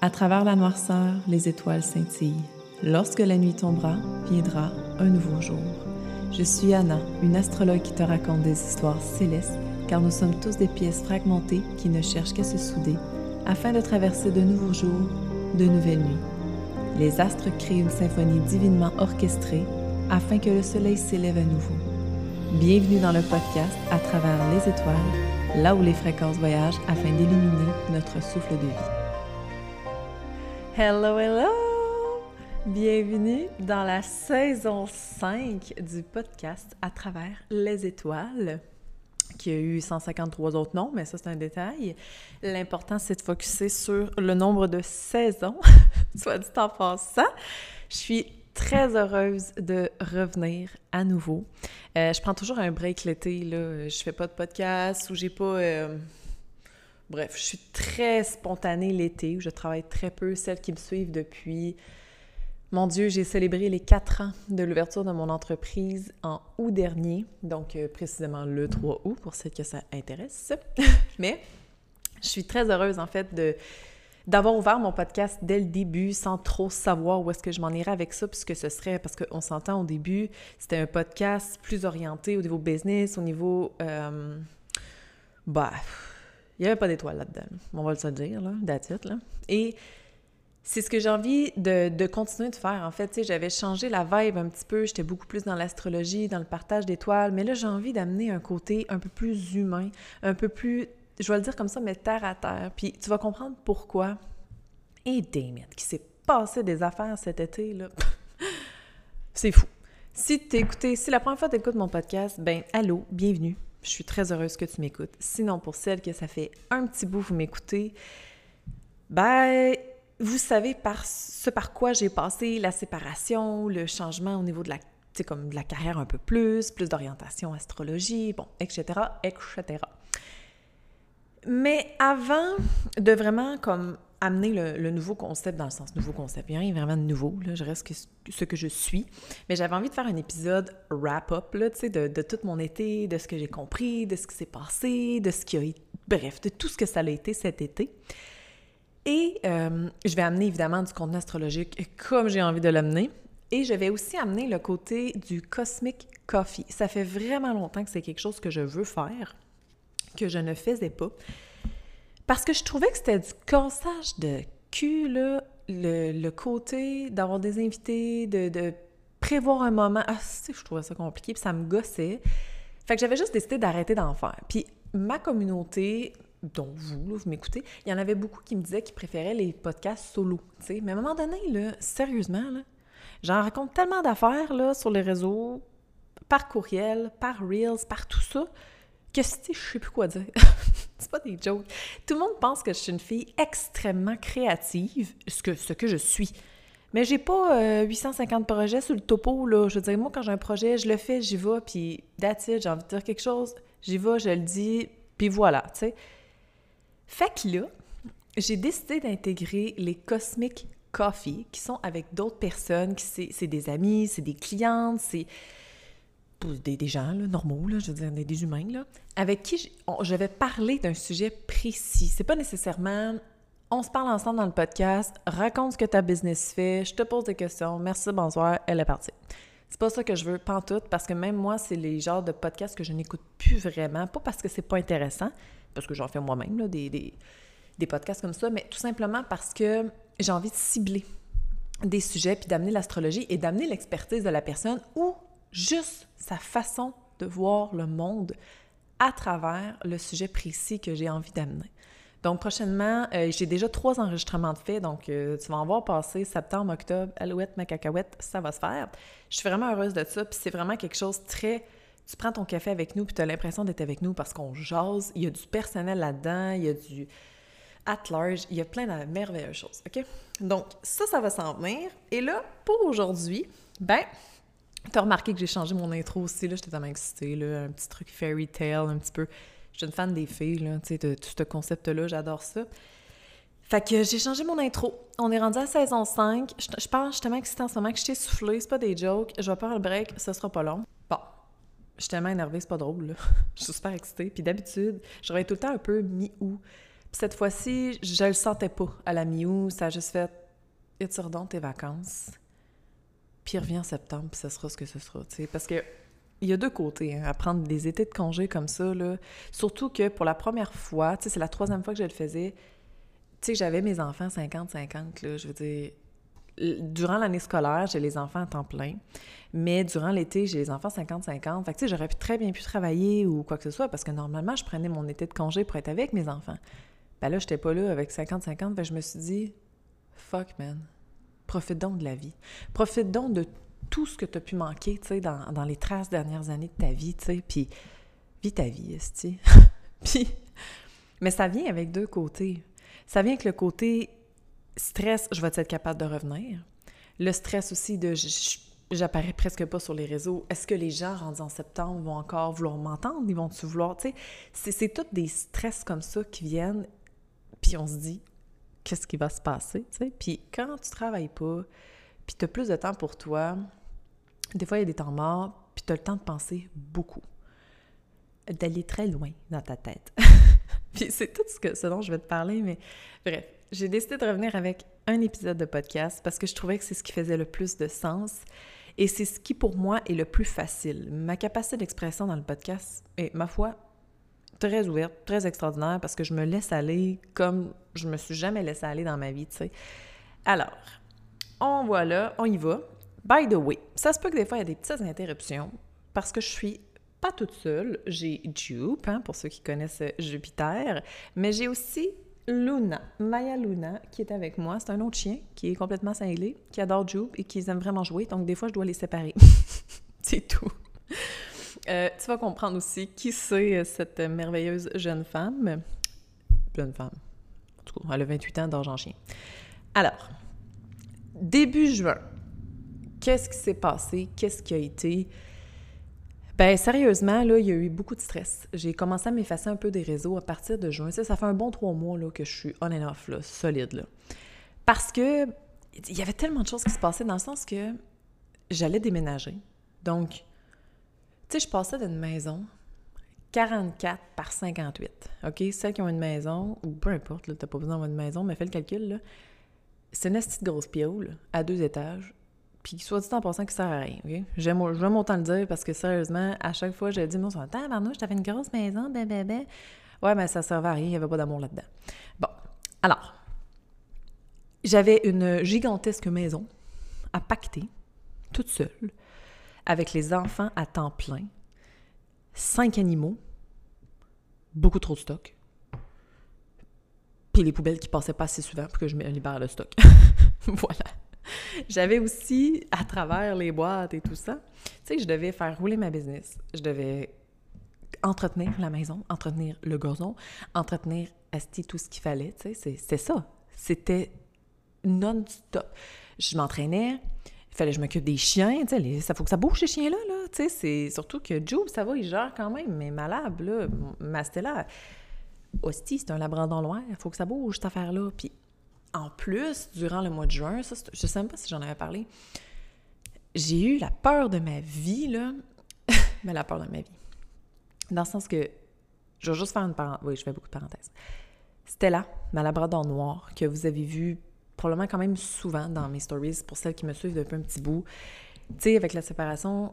À travers la noirceur, les étoiles scintillent. Lorsque la nuit tombera, viendra un nouveau jour. Je suis Anna, une astrologue qui te raconte des histoires célestes, car nous sommes tous des pièces fragmentées qui ne cherchent qu'à se souder afin de traverser de nouveaux jours, de nouvelles nuits. Les astres créent une symphonie divinement orchestrée afin que le soleil s'élève à nouveau. Bienvenue dans le podcast À travers les étoiles, là où les fréquences voyagent afin d'illuminer notre souffle de vie. Hello, hello! Bienvenue dans la saison 5 du podcast À travers les étoiles, qui a eu 153 autres noms, mais ça c'est un détail. L'important c'est de focuser sur le nombre de saisons, soit dit en passant. Je suis très heureuse de revenir à nouveau. Euh, je prends toujours un break l'été, là. Je fais pas de podcast ou j'ai pas... Euh, Bref, je suis très spontanée l'été, où je travaille très peu. Celles qui me suivent depuis, mon Dieu, j'ai célébré les quatre ans de l'ouverture de mon entreprise en août dernier, donc euh, précisément le 3 août, pour celles que ça intéresse. Mais je suis très heureuse, en fait, de d'avoir ouvert mon podcast dès le début sans trop savoir où est-ce que je m'en irais avec ça, puisque ce serait, parce qu'on s'entend au début, c'était un podcast plus orienté au niveau business, au niveau... Euh, bah il n'y avait pas d'étoile là-dedans. On va le se dire, là, d'attitude, là. Et c'est ce que j'ai envie de, continuer de faire. En fait, tu sais, j'avais changé la vibe un petit peu. J'étais beaucoup plus dans l'astrologie, dans le partage d'étoiles. Mais là, j'ai envie d'amener un côté un peu plus humain, un peu plus, je vais le dire comme ça, mais terre à terre. Puis tu vas comprendre pourquoi. Et damn it, qui s'est passé des affaires cet été, là. c'est fou. Si tu écouté, si la première fois tu écoutes mon podcast, ben allô, bienvenue. Je suis très heureuse que tu m'écoutes. Sinon, pour celles que ça fait un petit bout vous m'écoutez, ben, vous savez par ce par quoi j'ai passé la séparation, le changement au niveau de la, comme de la carrière un peu plus, plus d'orientation astrologie, bon, etc., etc. Mais avant de vraiment comme amener le, nouveau concept dans le sens nouveau concept. Il n'y a rien vraiment de nouveau, là, je reste ce que je suis. Mais j'avais envie de faire un épisode wrap-up de, de tout mon été, de ce que j'ai compris, de ce qui s'est passé, de ce qui a été, bref, de tout ce que ça a été cet été. Et euh, je vais amener évidemment du contenu astrologique comme j'ai envie de l'amener. Et je vais aussi amener le côté du Cosmic Coffee. Ça fait vraiment longtemps que c'est quelque chose que je veux faire, que je ne faisais pas. Parce que je trouvais que c'était du cassage de cul, là, le, côté d'avoir des invités, de, prévoir un moment. Ah, si, je trouvais ça compliqué, puis ça me gossait. Fait que j'avais juste décidé d'arrêter d'en faire. Puis ma communauté, dont vous, vous m'écoutez, il y en avait beaucoup qui me disaient qu'ils préféraient les podcasts solo, tu sais. Mais à un moment donné, sérieusement, j'en raconte tellement d'affaires, là, sur les réseaux, par courriel, par Reels, par tout ça, que je sais plus quoi dire. c'est pas des jokes. Tout le monde pense que je suis une fille extrêmement créative, ce que, ce que je suis. Mais j'ai pas 850 euh, projets sur le topo, là. Je veux dire, moi, quand j'ai un projet, je le fais, j'y vais, puis that's j'ai envie de dire quelque chose, j'y vais, je le dis, puis voilà, tu sais. Fait que là, j'ai décidé d'intégrer les Cosmic Coffee, qui sont avec d'autres personnes, qui c'est des amis, c'est des clientes, c'est des, gens normaux, je veux dire, des, humains, avec qui je, vais parler d'un sujet précis. C'est pas nécessairement on se parle ensemble dans le podcast, raconte ce que ta business fait, je te pose des questions, merci, bonsoir, elle est partie. C'est pas ça que je veux, pantoute, parce que même moi, c'est les genres de podcasts que je n'écoute plus vraiment, pas parce que c'est pas intéressant, parce que j'en fais moi-même, des, des, des podcasts comme ça, mais tout simplement parce que j'ai envie de cibler des sujets, puis d'amener l'astrologie et d'amener l'expertise de la personne ou juste sa façon de voir le monde à travers le sujet précis que j'ai envie d'amener. Donc, prochainement, euh, j'ai déjà trois enregistrements de fait, donc euh, tu vas en voir passer septembre, octobre, alouette, ma cacahuète, ça va se faire. Je suis vraiment heureuse de ça, puis c'est vraiment quelque chose très... Tu prends ton café avec nous, puis tu as l'impression d'être avec nous parce qu'on jase, il y a du personnel là-dedans, il y a du at large, il y a plein de merveilleuses choses, OK? Donc, ça, ça va s'en venir. Et là, pour aujourd'hui, ben, T'as remarqué que j'ai changé mon intro aussi, là, j'étais tellement excitée, là, un petit truc fairy tale, un petit peu. Je suis une fan des filles, là, tu sais, de, tout ce concept-là, j'adore ça. Fait que j'ai changé mon intro. On est rendu à saison 5. Je, je pense, je suis tellement excitée en ce moment que je t'ai soufflé, c'est pas des jokes. Je vais faire le break, ça sera pas long. Bon, je suis tellement énervée, c'est pas drôle, là. je suis super excitée. Puis d'habitude, j'aurais tout le temps un peu mi-ou. Puis cette fois-ci, je le sentais pas à la mi-août. Ça a juste fait « Et tu redonnes tes vacances. Puis reviens en septembre, puis ça sera ce que ce sera. » Parce que il y a deux côtés hein, à prendre des étés de congé comme ça. Surtout que pour la première fois, c'est la troisième fois que je le faisais, tu j'avais mes enfants 50-50, je veux durant l'année scolaire, j'ai les enfants à temps plein, mais durant l'été, j'ai les enfants 50-50. Fait que, tu j'aurais très bien pu travailler ou quoi que ce soit parce que normalement, je prenais mon été de congé pour être avec mes enfants. Ben là, j'étais pas là avec 50-50, fait je me suis dit, fuck, man, profite donc de la vie. Profite donc de tout ce que tu as pu manquer, tu sais, dans, dans, les 13 dernières années de ta vie, tu sais, puis vis ta vie, esti. puis, mais ça vient avec deux côtés. Ça vient avec le côté stress, je vais être capable de revenir? Le stress aussi de j'apparais presque pas sur les réseaux. Est-ce que les gens en septembre vont encore vouloir m'entendre? Ils vont-tu vouloir? Tu sais, c'est tous des stress comme ça qui viennent, puis on se dit, qu'est-ce qui va se passer? Tu sais? Puis quand tu travailles pas, puis tu as plus de temps pour toi, des fois il y a des temps morts, puis tu as le temps de penser beaucoup, d'aller très loin dans ta tête. puis c'est tout ce, que, ce dont je vais te parler, mais bref, j'ai décidé de revenir avec un épisode de podcast parce que je trouvais que c'est ce qui faisait le plus de sens et c'est ce qui pour moi est le plus facile. Ma capacité d'expression dans le podcast est, ma foi, très ouverte, très extraordinaire parce que je me laisse aller comme je me suis jamais laissé aller dans ma vie, tu sais. Alors, on voit là, on y va. By the way, ça se peut que des fois il y a des petites interruptions parce que je suis pas toute seule. J'ai Jupe, hein, pour ceux qui connaissent Jupiter, mais j'ai aussi Luna, Maya Luna, qui est avec moi. C'est un autre chien qui est complètement cinglé, qui adore Jupe et qui aime vraiment jouer. Donc, des fois, je dois les séparer. c'est tout. Euh, tu vas comprendre aussi qui c'est euh, cette merveilleuse jeune femme. Jeune femme. En cas, elle a 28 ans d'argent chien. Alors, début juin, qu'est-ce qui s'est passé? Qu'est-ce qui a été? Ben sérieusement, là, il y a eu beaucoup de stress. J'ai commencé à m'effacer un peu des réseaux à partir de juin. Ça, ça fait un bon trois mois là, que je suis on and off, solide. Là. Parce que il y avait tellement de choses qui se passaient dans le sens que j'allais déménager. Donc, tu sais, je passais d'une maison 44 par 58. OK? Celles qui ont une maison, ou peu importe, tu n'as pas besoin d'avoir une maison, mais fais le calcul. C'est une petite grosse piole à deux étages puis soit dit en passant qui sert à rien, OK? J'aime, autant le dire parce que sérieusement, à chaque fois, je dis, moi, je tabarnouche, t'avais une grosse maison, ben, ben, ben. Ouais, mais ça servait à rien, il n'y avait pas d'amour là-dedans. Bon, alors, j'avais une gigantesque maison à pacter, toute seule, avec les enfants à temps plein, cinq animaux, beaucoup trop de stock, puis les poubelles qui passaient pas assez souvent pour que je libère le stock. voilà. J'avais aussi, à travers les boîtes et tout ça, tu sais, je devais faire rouler ma business. Je devais entretenir la maison, entretenir le gazon, entretenir Asti tout ce qu'il fallait, tu sais, c'est ça. C'était non-stop. Je m'entraînais, fallait que je m'occupe des chiens, tu sais, ça faut que ça bouge ces chiens-là, là, tu sais, c'est surtout que Joe, ça va, il gère quand même, mais malade, là, Mastella, Hostie, c'est un labrador noir, il faut que ça bouge, cette affaire-là, puis en plus, durant le mois de juin, ça, je sais même pas si j'en avais parlé, j'ai eu la peur de ma vie, là. Mais la peur de ma vie. Dans le sens que, je vais juste faire une parenthèse. Oui, je fais beaucoup de parenthèses. Stella, ma labrador noire, que vous avez vu probablement quand même souvent dans mes stories, pour celles qui me suivent depuis un petit bout. Tu sais, avec la séparation,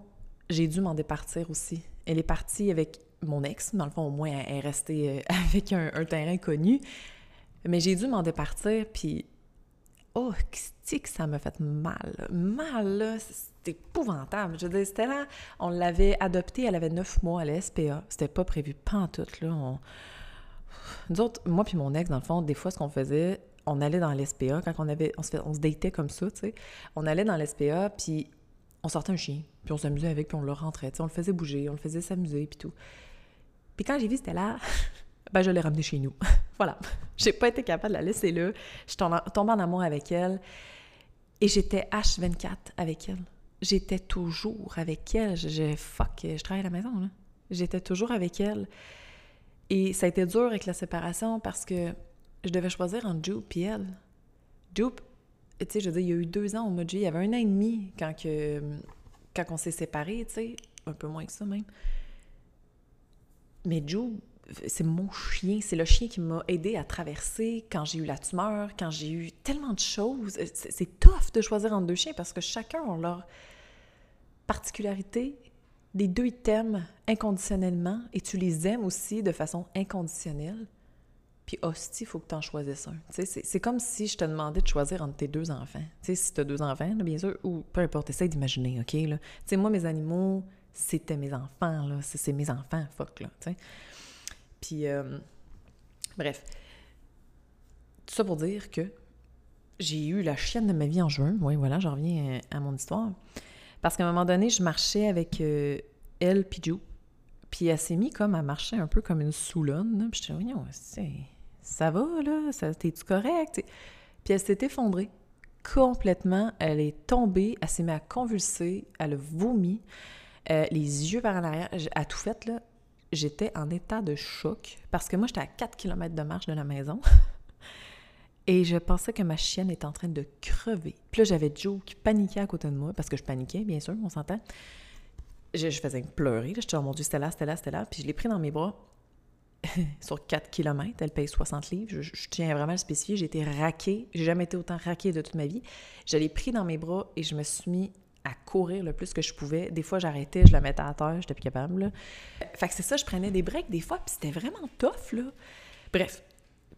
j'ai dû m'en départir aussi. Elle est partie avec mon ex, dans le fond, au moins, elle est restée euh, avec un, terrain connu. Mais j'ai dû m'en départir, puis oh, que ça m'a fait mal. Mal, là, c'était épouvantable. Je veux dire, c'était là, on l'avait adoptée, elle avait neuf mois à la SPA. C'était pas prévu, pas en tout, là. On... Nous autres, moi puis mon ex, dans le fond, des fois, ce qu'on faisait, on allait dans l'SPA, quand on avait, on se, datait comme ça, tu sais, on allait dans l'SPA, puis on sortait un chien, puis on s'amusait avec, puis on le rentrait, tu sais, on le faisait bouger, on le faisait s'amuser, puis tout. Puis quand j'ai vu c'était là, ben je l'ai ramenée chez nous. voilà. J'ai pas été capable de la laisser là. Je suis en amour avec elle. Et j'étais H24 avec elle. J'étais toujours avec elle. Je, fuck, je travaille à la maison. J'étais toujours avec elle. Et ça a été dur avec la séparation parce que je devais choisir entre Jupe et elle. Jupe, tu sais, je veux dire, il y a eu deux ans au mois de juillet. Il y avait un an et demi quand, quand on s'est séparés, tu sais, un peu moins que ça même. Mais Jupe, c'est mon chien, c'est le chien qui m'a aidé à traverser quand j'ai eu la tumeur, quand j'ai eu tellement de choses. C'est tough de choisir entre deux chiens parce que chacun a leur particularité. Les deux, ils t'aiment inconditionnellement et tu les aimes aussi de façon inconditionnelle. Puis hostie, il faut que tu en choisisses un. C'est comme si je te demandais de choisir entre tes deux enfants. sais, si tu as deux enfants, bien sûr, ou peu importe, essaye d'imaginer, OK? Là. moi, mes animaux, c'était mes enfants, là. C'est mes enfants, fuck, là. Puis, euh, bref. Tout ça pour dire que j'ai eu la chienne de ma vie en juin. Oui, voilà, j'en reviens à, mon histoire. Parce qu'à un moment donné, je marchais avec euh, elle Joe. Puis elle s'est mise comme à marcher un peu comme une soulonne. Puis je disais, voyons, ça va, là? T'es-tu correct? Puis elle s'est effondrée complètement. Elle est tombée, elle s'est mise à convulser, elle a vomi, euh, les yeux par en arrière. A tout fait, là j'étais en état de choc parce que moi, j'étais à 4 km de marche de la maison. Et je pensais que ma chienne était en train de crever. Puis là, j'avais Joe qui paniquait à côté de moi, parce que je paniquais, bien sûr, on s'entend. Je, faisais pleurer. Je disais, oh mon Dieu, c'était là, c'était là, c'était là. Puis je l'ai pris dans mes bras sur 4 km. Elle paye 60 livres. Je, tiens vraiment à le spécifier. J'ai été raquée. J'ai jamais été autant raquée de toute ma vie. Je l'ai pris dans mes bras et je me suis mis à courir le plus que je pouvais. Des fois, j'arrêtais, je la mettais à terre, j'étais plus capable. Là. C'est ça, je prenais des breaks des fois, puis c'était vraiment tough, là. Bref.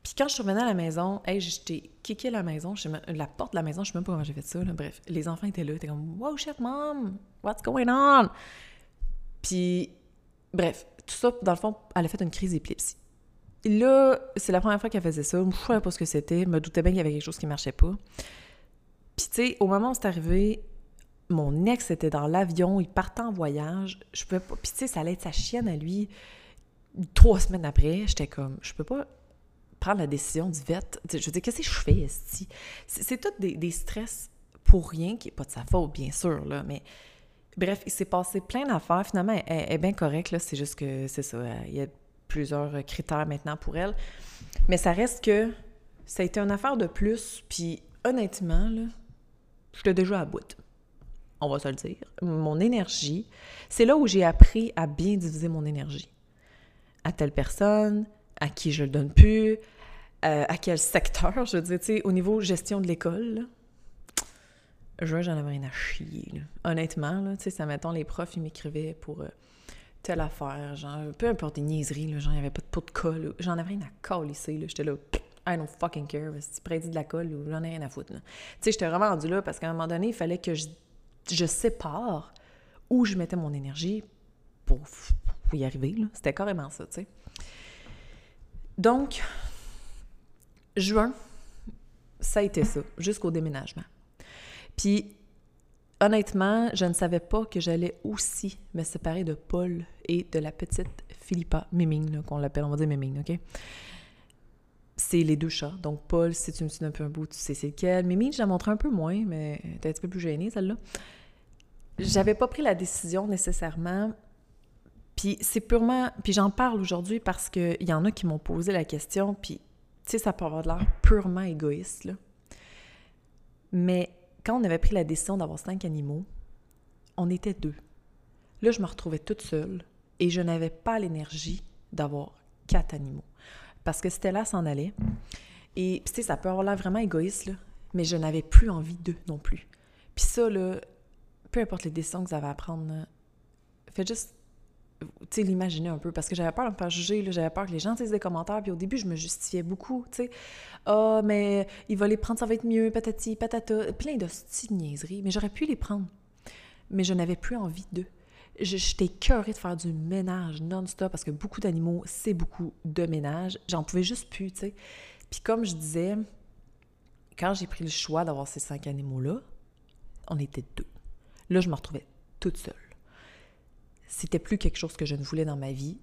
Puis quand je revenue à la maison, hey, j'étais kické la maison, la porte de la maison, je sais même pas comment j'ai fait ça, là. Bref, les enfants étaient là, étaient comme « Wow, shit, mom! What's going on? » Puis, bref, tout ça, dans le fond, elle a fait une crise d'épilepsie. Là, c'est la première fois qu'elle faisait ça. Je ne savais pas ce que c'était. Je me doutais bien qu'il y avait quelque chose qui marchait pas. Puis, tu sais, au moment où c'est arrivé, mon ex était dans l'avion, il partait en voyage. Je pouvais pas. Puis, tu sais, ça allait être sa chienne à lui. Trois semaines après, j'étais comme, je peux pas prendre la décision du vet. Je veux dire, qu'est-ce que je fais, C'est tout des, des, stress pour rien, qui n'est pas de sa faute, bien sûr, là, mais bref, il s'est passé plein d'affaires. Finalement, elle, est bien correcte. C'est juste que, c'est ça, il y a plusieurs critères maintenant pour elle. Mais ça reste que ça a été une affaire de plus, puis honnêtement, là, j'étais déjà à bout on va se le dire, mon énergie, c'est là où j'ai appris à bien diviser mon énergie. À telle personne, à qui je le donne plus, euh, à quel secteur, je veux dire, au niveau gestion de l'école, je j'en avais rien à chier. Honnêtement, tu sais, ça mettons, les profs, ils m'écrivaient pour euh, telle affaire, genre, peu importe des niaiseries, là, genre, il n'y avait pas de pot de colle, j'en avais rien à coller, là, j'étais là, I don't fucking care, si tu prédis de la colle ou j'en ai rien à foutre, Tu sais, j'étais vraiment là parce qu'à un moment donné, il fallait que je je sépare où je mettais mon énergie pour, y arriver. C'était carrément ça, tu sais. Donc, juin, ça a été ça, jusqu'au déménagement. Puis, honnêtement, je ne savais pas que j'allais aussi me séparer de Paul et de la petite Philippa, Miming, qu'on l'appelle, on va dire Miming, OK? C'est les deux chats. Donc, Paul, si tu me suis un peu un bout, tu sais c'est lequel. Miming, je la montre un peu moins, mais t'es un petit peu plus gênée, celle-là j'avais pas pris la décision nécessairement. Puis c'est purement. Puis j'en parle aujourd'hui parce qu'il y en a qui m'ont posé la question, puis tu sais, ça peut avoir l'air purement égoïste, là. Mais quand on avait pris la décision d'avoir cinq animaux, on était deux. Là, je me retrouvais toute seule et je n'avais pas l'énergie d'avoir quatre animaux. Parce que Stella s'en allait. Et, tu sais, ça peut avoir l'air vraiment égoïste, là, mais je n'avais plus envie d'eux non plus. Puis ça, là, peu importe les décisions que vous avez à prendre, faites juste tu sais, l'imaginer un peu, parce que j'avais peur de me faire juger, j'avais peur que les gens disent des commentaires, puis au début, je me justifiais beaucoup, tu. Ah, mais il va les prendre, ça va être mieux, patati, patata, plein de petites niaiseries, mais j'aurais pu les prendre. Mais je n'avais plus envie d'eux. J'étais cœurée de faire du ménage non-stop, parce que beaucoup d'animaux, c'est beaucoup de ménage. J'en pouvais juste plus, tu sais. Puis comme je disais, quand j'ai pris le choix d'avoir ces cinq animaux-là, on était deux. Là, je me retrouvais toute seule. C'était plus quelque chose que je ne voulais dans ma vie.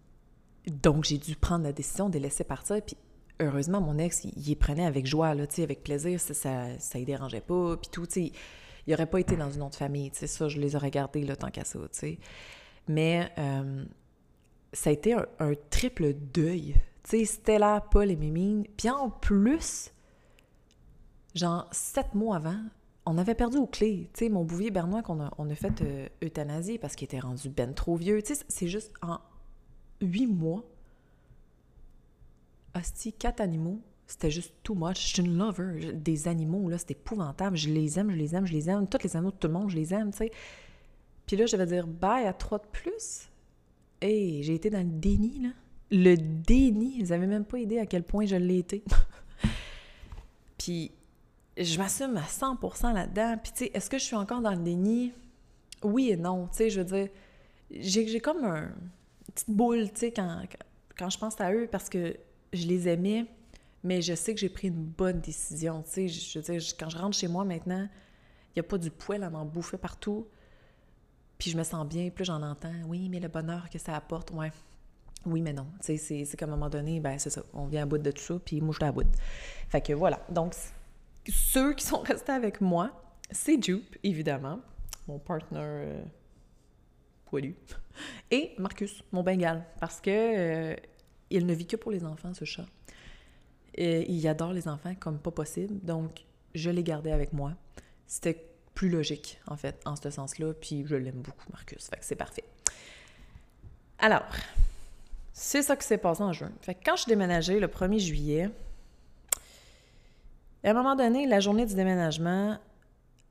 Donc, j'ai dû prendre la décision de laisser partir. Puis, heureusement, mon ex, il, prenait avec joie, là, avec plaisir. Ça, ça, ça dérangeait pas. Puis tout, il n'aurait pas été dans une autre famille. Ça, je les aurais gardés là, tant qu'à ça. Mais euh, ça a été un, triple deuil. Tu là, Paul et Mimine. Puis en plus, genre, sept mois avant, on avait perdu aux clés. Tu sais, mon bouvier bernois qu'on a, on a fait euh, euthanasie parce qu'il était rendu ben trop vieux. Tu sais, c'est juste en huit mois, hostie, quatre animaux, c'était juste too much. Je suis une lover des animaux, là, c'est épouvantable. Je les aime, je les aime, je les aime. Tous les animaux de tout le monde, je les aime, tu sais. Puis là, je vais dire bye à trois de plus. Hey, j'ai été dans le déni, là. Le déni. Vous avez même pas idée à quel point je l'ai été. Puis je m'assume à 100% là-dedans. Puis tu sais, est-ce que je suis encore dans le déni? Oui et non. Tu sais, je veux dire, j'ai comme un, une petite boule, tu sais, quand, quand je pense à eux, parce que je les aimais, mais je sais que j'ai pris une bonne décision. Tu sais, je veux dire, quand je rentre chez moi maintenant, il n'y a pas du poil à m'en bouffer partout. Puis je me sens bien, plus j'en entends. Oui, mais le bonheur que ça apporte, ouais. Oui, mais non. Tu sais, c'est qu'à un moment donné, ben c'est ça. On vient à bout de tout ça, puis moi, je suis à bout. Fait que voilà. Donc, ceux qui sont restés avec moi, c'est Jupe, évidemment, mon partner euh, poilu, et Marcus, mon bengal, parce que euh, il ne vit que pour les enfants, ce chat. Il adore les enfants comme pas possible, donc je l'ai gardé avec moi. C'était plus logique, en fait, en ce sens-là, puis je l'aime beaucoup, Marcus, fait que c'est parfait. Alors, c'est ça qui s'est passé en juin. Fait que quand je déménagée le 1er juillet, à un moment donné, la journée du déménagement,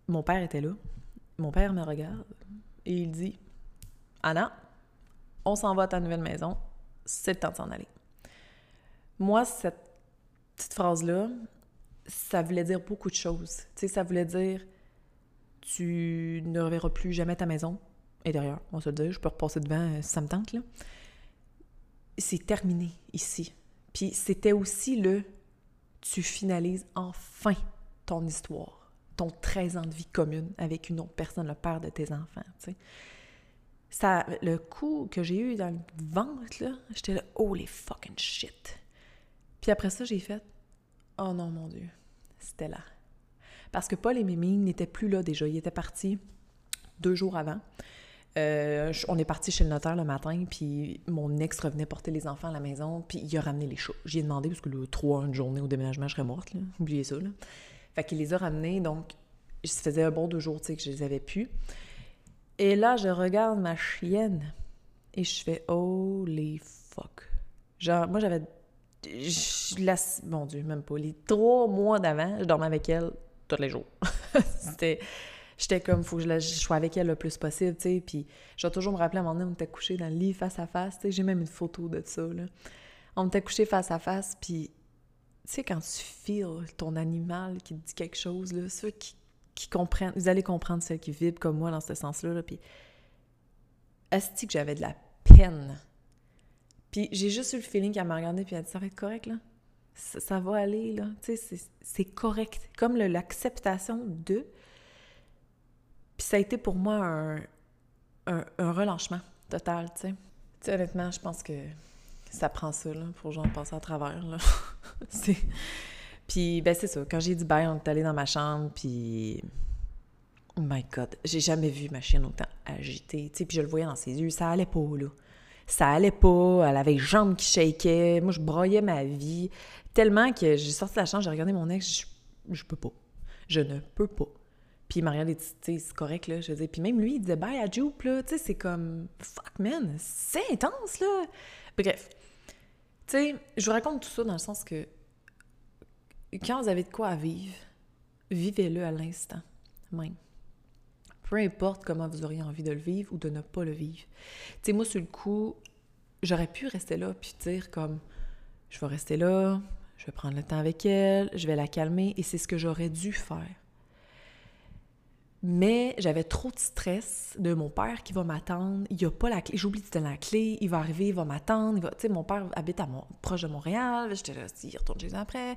mon père était là. Mon père me regarde et il dit Anna, on s'en va à ta nouvelle maison, c'est le temps de s'en aller. Moi, cette petite phrase-là, ça voulait dire beaucoup de choses. Tu sais, ça voulait dire tu ne reverras plus jamais ta maison. Et derrière, on se le dire, je peux repasser devant euh, si ça me tente, là. C'est terminé ici. Puis c'était aussi le tu finalises enfin ton histoire, ton 13 ans de vie commune avec une autre personne, le père de tes enfants. Ça, le coup que j'ai eu dans le ventre, j'étais là, holy fucking shit. Puis après ça, j'ai fait, oh non, mon Dieu, c'était là. Parce que Paul et Mimi n'étaient plus là déjà. Ils étaient partis deux jours avant. Euh, on est parti chez le notaire le matin, puis mon ex revenait porter les enfants à la maison, puis il a ramené les chats. J'y ai demandé, parce que le 3 une journée au déménagement, je serais morte, oubliez ça. Là. Fait qu'il les a ramenés, donc ça faisait un bon deux jours, que je les avais pu. Et là, je regarde ma chienne, et je fais « Holy fuck! » Genre, moi, j'avais... Mon Dieu, même pas. Les trois mois d'avant, je dormais avec elle tous les jours. C'était j'étais comme, faut que je, sois avec elle le plus possible, tu sais. Puis je vais toujours me rappeler, à un moment donné, on était couchés dans le lit face à face, tu sais. J'ai même une photo de ça, là. On était couchés face à face, puis tu sais, quand tu files ton animal qui te dit quelque chose, là, ceux qui, qui comprennent, vous allez comprendre celles qui vibrent comme moi dans ce sens-là, là, puis est-ce que j'avais de la peine? Puis j'ai juste eu le feeling qu'elle m'a regardé puis elle a dit « ça va être correct, là? Ça, va aller, là? » Tu sais, c'est correct. Comme l'acceptation de puis ça a été pour moi un, un, relâchement total, tu sais. Tu sais, honnêtement, je pense que ça prend ça, là, pour genre passer à travers, là. c'est... Puis, ben c'est ça. Quand j'ai dit bye, on est allé dans ma chambre, puis... Oh my God, j'ai jamais vu ma chienne autant agitée, tu sais, puis je le voyais dans ses yeux, ça allait pas, là. Ça allait pas, elle avait les jambes qui shakaient, moi je broyais ma vie, tellement que j'ai sorti de la chambre, j'ai regardé mon ex, je, je peux pas. Je ne peux pas. Puis il m'a regardé, tu sais, c'est correct. Je veux puis même lui, il disait bye à Jupe, là. Tu sais, c'est comme, fuck, man, c'est intense, là. Bref. Tu sais, je vous raconte tout ça dans le sens que quand vous avez de quoi vivre, vivez-le à l'instant même. Peu importe comment vous auriez envie de le vivre ou de ne pas le vivre. Tu moi, sur le coup, j'aurais pu rester là puis dire comme, je vais rester là, je vais prendre le temps avec elle, je vais la calmer, et c'est ce que j'aurais dû faire. Mais j'avais trop de stress de mon père qui va m'attendre. Il a pas la clé. J'oublie de donner la clé. Il va arriver, il va m'attendre. Tu mon père habite à proche de Montréal. J'étais là, il retourne chez lui après.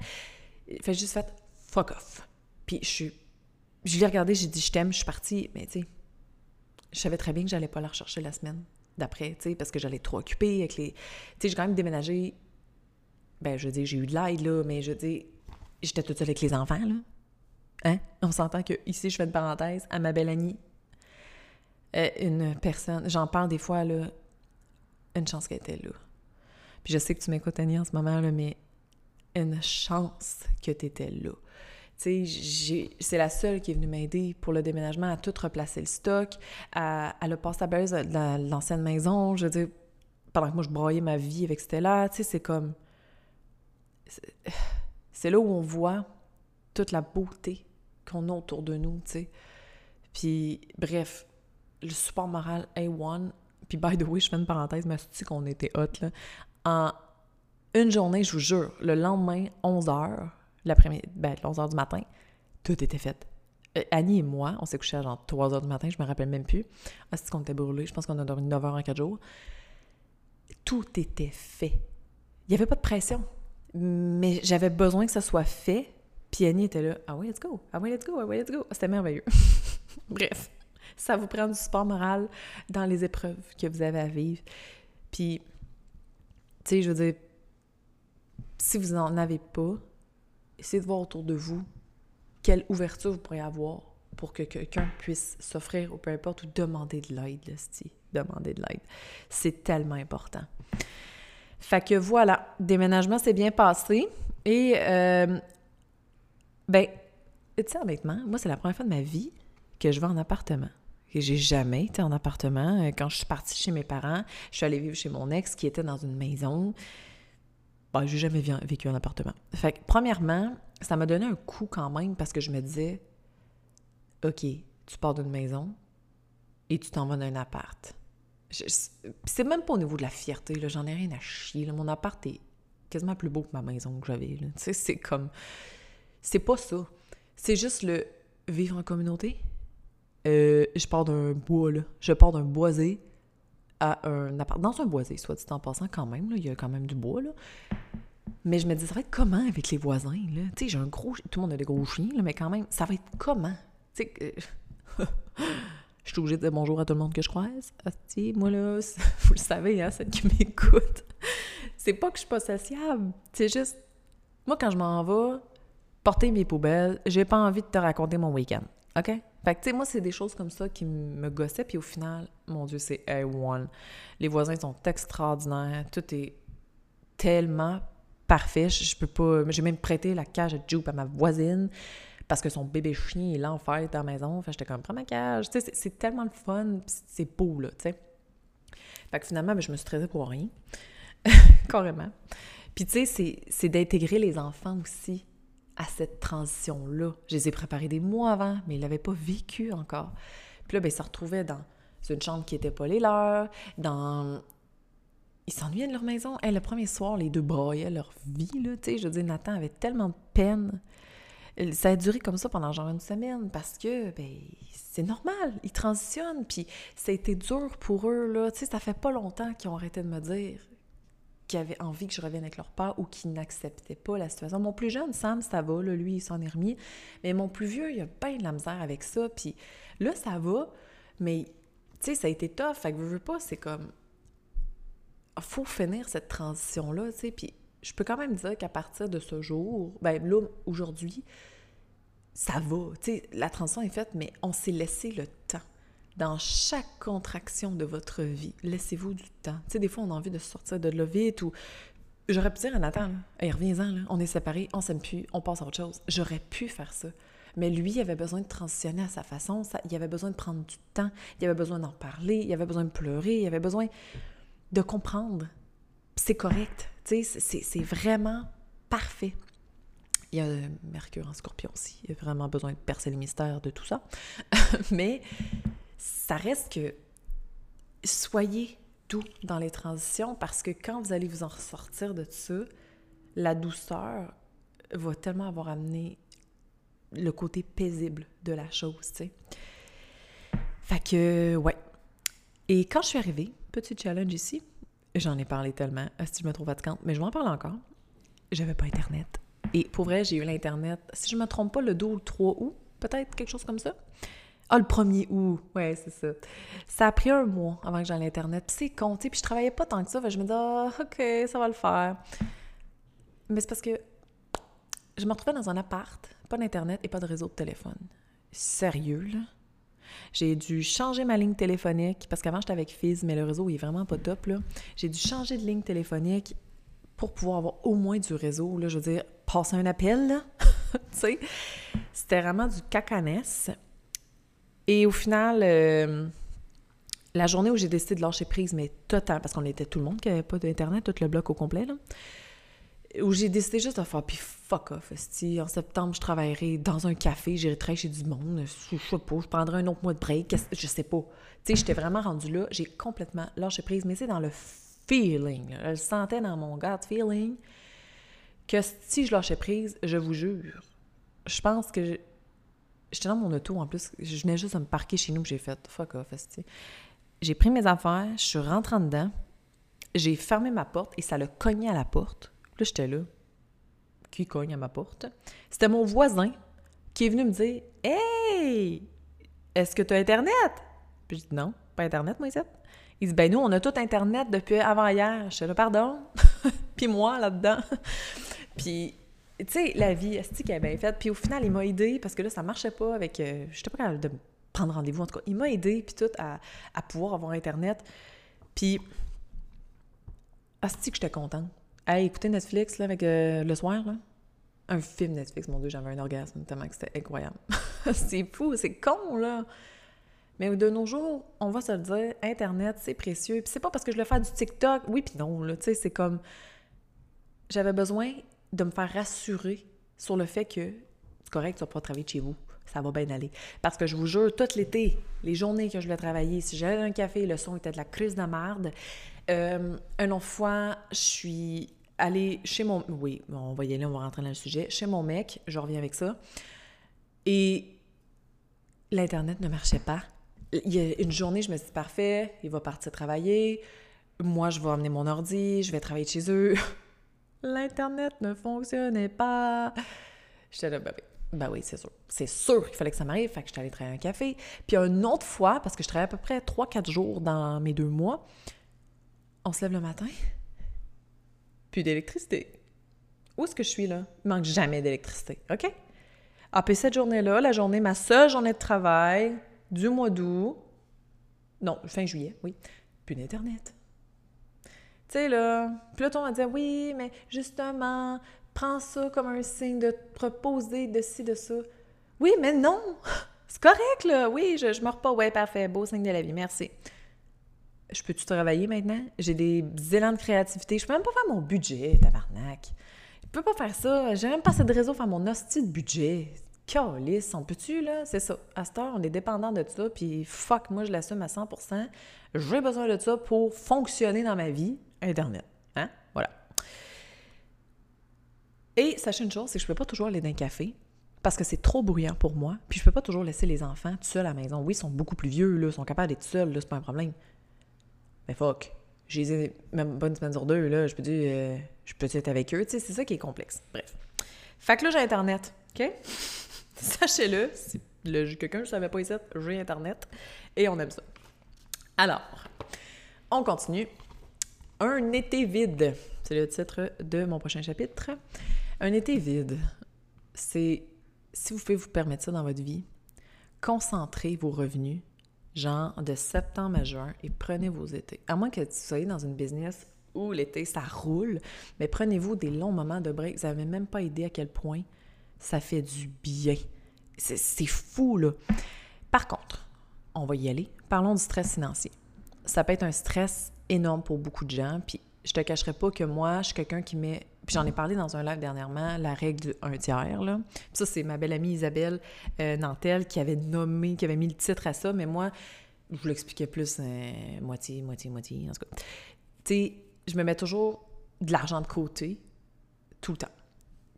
Fait juste fait fuck off. Puis je suis. Je l'ai regardé, j'ai dit je t'aime, je suis partie. Mais tu sais, je savais très bien que j'allais pas la rechercher la semaine d'après, tu parce que j'allais trop occuper avec les. Tu sais, j'ai quand même déménagé. Ben, je dis, j'ai eu de l'aide, là, mais je dis, j'étais toute seule avec les enfants. Hein? On s'entend que ici, je fais une parenthèse à ma belle amie, euh, une personne, j'en parle des fois, là, une chance qu'elle était là. Puis je sais que tu m'écoutes, Annie, en ce moment, là, mais une chance que tu étais là. Tu sais, c'est la seule qui est venue m'aider pour le déménagement, à tout replacer le stock, à, le passer à de l'ancienne maison. Je veux dire, pendant que moi, je broyais ma vie avec Stella, tu sais, c'est comme... c'est là où on voit toute la beauté qu'on a autour de nous, tu sais. Puis, bref, le support moral A1, puis by the way, je fais une parenthèse, mais c'est qu'on était hot, là? En une journée, je vous jure, le lendemain, 11h, l'après-midi, ben, 11h du matin, tout était fait. Euh, Annie et moi, on s'est couché à genre 3h du matin, je me rappelle même plus. Ah, c'est qu'on était brûlés, je pense qu'on a dormi 9h en 4 jours. Tout était fait. Il n'y avait pas de pression, mais j'avais besoin que ça soit fait. Puis Annie était là, ah oui, let's go, ah oui, let's go, ah oui, let's go. C'était merveilleux. Bref, ça vous prend du support moral dans les épreuves que vous avez à vivre. Puis, tu sais, je veux dire, si vous n'en avez pas, essayez de voir autour de vous quelle ouverture vous pourriez avoir pour que quelqu'un puisse s'offrir ou peu importe ou demander de l'aide, demander de l'aide. C'est tellement important. Fait que voilà, déménagement s'est bien passé et euh, ben, tu sais, honnêtement, moi c'est la première fois de ma vie que je vais en appartement. Et j'ai jamais été en appartement. Quand je suis partie chez mes parents, je suis allée vivre chez mon ex qui était dans une maison. Ben, j'ai jamais vécu en appartement. Fait que, premièrement, ça m'a donné un coup quand même parce que je me disais, OK, tu pars d'une maison et tu t'en vas dans un appart. C'est même pas au niveau de la fierté, j'en ai rien à chier. Mon appart est quasiment plus beau que ma maison que j'avais. Tu sais, c'est comme. C'est pas ça. C'est juste le vivre en communauté. Euh, je pars d'un bois, là. Je pars d'un boisé à un appart. Dans un boisé, soit dit en passant, quand même, là. Il y a quand même du bois, là. Mais je me dis, ça va être comment avec les voisins, là? Tu sais, j'ai un gros... Tout le monde a des gros chiens, là, mais quand même, ça va être comment? Tu sais, je suis obligée de dire bonjour à tout le monde que je croise. sais, moi, là, vous le savez, hein, celle qui m'écoute. C'est pas que je suis pas sociable. C'est juste, moi, quand je m'en vais porter mes poubelles, j'ai pas envie de te raconter mon week-end. OK? Fait que, tu sais, moi, c'est des choses comme ça qui me gossaient, puis au final, mon Dieu, c'est A1. Les voisins sont extraordinaires. Tout est tellement parfait. Je, peux pas. J'ai même prêté la cage à Jupe à ma voisine parce que son bébé chien est là en dans la maison. Fait j'étais comme, prends ma cage. Tu sais, c'est tellement le fun, c'est beau, là, tu sais. Fait que finalement, ben, je me suis stressée pour rien. Carrément. Puis, tu sais, c'est d'intégrer les enfants aussi à cette transition-là. Je les ai préparés des mois avant, mais ils l'avaient pas vécu encore. Puis là, ben, ils se retrouvaient dans une chambre qui n'était pas les leurs, dans ils s'ennuyaient de leur maison. le premier soir, les deux braillaient leur vie, là. Je veux dire, Nathan avait tellement de peine. Ça a duré comme ça pendant genre une semaine parce que, ben, c'est normal. Ils transitionnent, puis ça a été dur pour eux, là. Tu sais, ça fait pas longtemps qu'ils ont arrêté de me dire qu'ils avaient envie que je revienne avec leur père ou qu'ils n'acceptaient pas la situation. Mon plus jeune, Sam, ça va, lui, il s'en est remis. Mais mon plus vieux, il a bien de la misère avec ça. Puis là, ça va, mais, tu sais, ça a été tough. Fait que, veux, veux pas, c'est comme faut finir cette transition-là, tu sais. Puis je peux quand même dire qu'à partir de ce jour, ben là, aujourd'hui, ça va. Tu sais, la transition est faite, mais on s'est laissé le. Dans chaque contraction de votre vie, laissez-vous du temps. Tu sais, des fois, on a envie de sortir de là vite ou... J'aurais pu dire à Nathan, hey, reviens-en, on est séparés, on s'aime plus, on passe à autre chose. J'aurais pu faire ça. Mais lui, il avait besoin de transitionner à sa façon, il avait besoin de prendre du temps, il avait besoin d'en parler, il avait besoin de pleurer, il avait besoin de comprendre. C'est correct. C'est vraiment parfait. Il y a Mercure en scorpion aussi. Il y a vraiment besoin de percer le mystère de tout ça. Mais ça reste que soyez doux dans les transitions parce que quand vous allez vous en ressortir de ça, la douceur va tellement avoir amené le côté paisible de la chose, tu sais. Fait que, ouais. Et quand je suis arrivée, petit challenge ici. J'en ai parlé tellement, si je me trouve fatigante, mais je vais en parler encore. J'avais pas Internet. Et pour vrai, j'ai eu l'Internet, si je me trompe pas, le 2 ou le 3 août, peut-être quelque chose comme ça. Ah, le 1er août, ouais, c'est ça. Ça a pris un mois avant que j'aille l'Internet. Puis c'est compté, puis je travaillais pas tant que ça. je me dis, ah, OK, ça va le faire. Mais c'est parce que je me retrouvais dans un appart, pas d'Internet et pas de réseau de téléphone. Sérieux, là? J'ai dû changer ma ligne téléphonique parce qu'avant j'étais avec Fizz, mais le réseau il est vraiment pas top. Là. J'ai dû changer de ligne téléphonique pour pouvoir avoir au moins du réseau. Là, je veux dire, passer un appel, là. tu sais, c'était vraiment du cacanès. Et au final, euh, la journée où j'ai décidé de lâcher prise, mais total, parce qu'on était tout le monde qui n'avait pas d'Internet, tout le bloc au complet, là, où j'ai décidé juste de faire, puis fuck off, esti. En septembre, je travaillerai dans un café, j'irai travailler chez du monde, je sais pas, je prendrai un autre mois de break, je sais pas. Tu sais, j'étais vraiment rendue là, j'ai complètement lâché prise, mais c'est dans le feeling, je le sentais dans mon gut feeling, que si je lâchais prise, je vous jure, je pense que j'étais dans mon auto en plus, je venais juste de me parquer chez nous, j'ai fait fuck off. J'ai pris mes affaires, je suis rentrée dedans, j'ai fermé ma porte et ça l'a cogné à la porte. Là, j'étais là. Qui cogne à ma porte? C'était mon voisin qui est venu me dire Hey! Est-ce que tu as Internet? Puis je dis Non, pas Internet, moi, Il dit Ben, nous, on a tout Internet depuis avant-hier. Je dis Pardon? Puis moi, là-dedans. Puis, tu sais, la vie, est-ce est bien faite? Puis au final, il m'a aidé parce que là, ça marchait pas avec. Euh, je n'étais pas capable de prendre rendez-vous, en tout cas. Il m'a aidé, puis tout, à, à pouvoir avoir Internet. Puis, est-ce que j'étais contente? Hey, écouter Netflix là, avec euh, le soir, là. Un film Netflix, mon Dieu, j'avais un orgasme tellement que c'était incroyable. c'est fou, c'est con, là. Mais de nos jours, on va se le dire, Internet, c'est précieux. Puis c'est pas parce que je le fais du TikTok. Oui, puis non, là. Tu sais, c'est comme. J'avais besoin de me faire rassurer sur le fait que c'est correct, tu vas pas travailler chez vous. Ça va bien aller. Parce que je vous jure, tout l'été, les journées que je voulais travailler, si j'allais un café, le son était de la crise de merde. Euh, un autre fois, je suis aller chez mon... Oui, on va y aller, on va rentrer dans le sujet. Chez mon mec, je reviens avec ça. Et l'Internet ne marchait pas. Il y a une journée, je me suis dit, parfait, il va partir travailler. Moi, je vais amener mon ordi, je vais travailler chez eux. L'Internet ne fonctionnait pas. J'étais là, oui, ben oui c'est sûr. C'est sûr qu'il fallait que ça m'arrive. Fait que j'étais allée travailler un café. Puis une autre fois, parce que je travaillais à peu près 3-4 jours dans mes deux mois, on se lève le matin, plus d'électricité. Où est-ce que je suis là? Il manque jamais d'électricité, OK? Ah, puis cette journée-là, la journée, ma seule journée de travail du mois d'août, non, fin juillet, oui, plus d'Internet. Tu sais, là, puis là, on va dire, oui, mais justement, prends ça comme un signe de te reposer de ci, de ça. Oui, mais non! C'est correct, là. Oui, je, je me repose. Ouais, parfait. Beau signe de la vie. Merci je peux-tu travailler maintenant? J'ai des élans de créativité. Je peux même pas faire mon budget, tabarnak. Je peux pas faire ça. J'ai même pas assez de réseau pour faire mon hostie de budget. Calice, on peut-tu, là? C'est ça. À cette heure, on est dépendant de ça, puis fuck, moi, je l'assume à 100% J'ai besoin de ça pour fonctionner dans ma vie. Internet. Hein? Voilà. Et sachez une chose, c'est que je peux pas toujours aller dans un café parce que c'est trop bruyant pour moi. Puis je peux pas toujours laisser les enfants tout seuls à la maison. Oui, ils sont beaucoup plus vieux, là, ils sont capables d'être seuls, là, c'est pas un problème. Mais fuck, j'ai même pas une semaine sur deux, là, je peux dire, euh, je peux être avec eux, tu sais, c'est ça qui est complexe. Bref. Fait que là, j'ai Internet, OK? Sachez-le, si quelqu'un ne savait pas ici, j'ai Internet, et on aime ça. Alors, on continue. Un été vide, c'est le titre de mon prochain chapitre. Un été vide, c'est, si vous pouvez vous permettre ça dans votre vie, concentrez vos revenus genre de septembre à juin, et prenez vos étés. À moins que vous soyez dans une business où l'été, ça roule, mais prenez-vous des longs moments de break. Vous n'avez même pas idée à quel point ça fait du bien. C'est fou, là. Par contre, on va y aller. Parlons du stress financier. Ça peut être un stress énorme pour beaucoup de gens, puis je te cacherai pas que moi, je suis quelqu'un qui met puis j'en ai parlé dans un live dernièrement, la règle du un tiers. Là. ça, c'est ma belle amie Isabelle euh, Nantel qui avait nommé, qui avait mis le titre à ça, mais moi, je vous l'expliquais plus euh, moitié, moitié, moitié. En tout cas, tu sais, je me mets toujours de l'argent de côté tout le temps.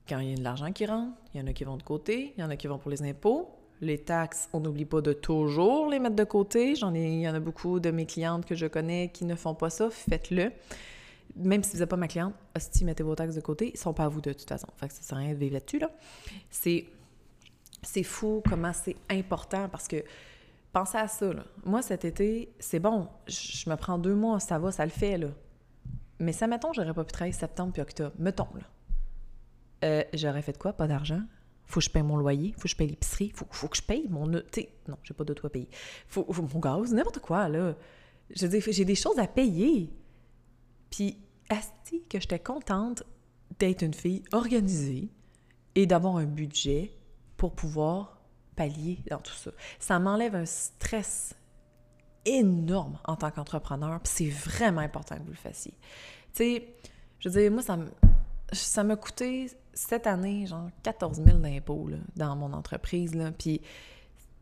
Quand il y a de l'argent qui rentre, il y en a qui vont de côté, il y en a qui vont pour les impôts. Les taxes, on n'oublie pas de toujours les mettre de côté. J'en ai, il y en a beaucoup de mes clientes que je connais qui ne font pas ça. Faites-le même si vous n'êtes pas ma cliente, hostie, mettez vos taxes de côté, ils ne sont pas à vous de toute façon. Fait que ça sert à rien de vivre là-dessus, là. C'est, c'est fou comment c'est important parce que pensez à ça. Moi, cet été, c'est bon, je me prends deux mois, ça va, ça le fait, là. Mais ça, mettons, j'aurais pas pu travailler septembre puis octobre. Mettons, là. Euh, j'aurais fait quoi? Pas d'argent? Faut que je paye mon loyer, faut que je paye l'épicerie, faut, faut que je paye mon... T'sais, non, j'ai pas de toi payer. Faut, faut, mon gaz, n'importe quoi, là. Je veux dire, j'ai des choses à payer. Puis, asti que j'étais contente d'être une fille organisée et d'avoir un budget pour pouvoir pallier dans tout ça. Ça m'enlève un stress énorme en tant qu'entrepreneur, puis c'est vraiment important que vous le fassiez. Tu sais, je veux dire, moi, ça me... ça m'a coûté cette année, genre 14 000 d'impôts dans mon entreprise. Là. Puis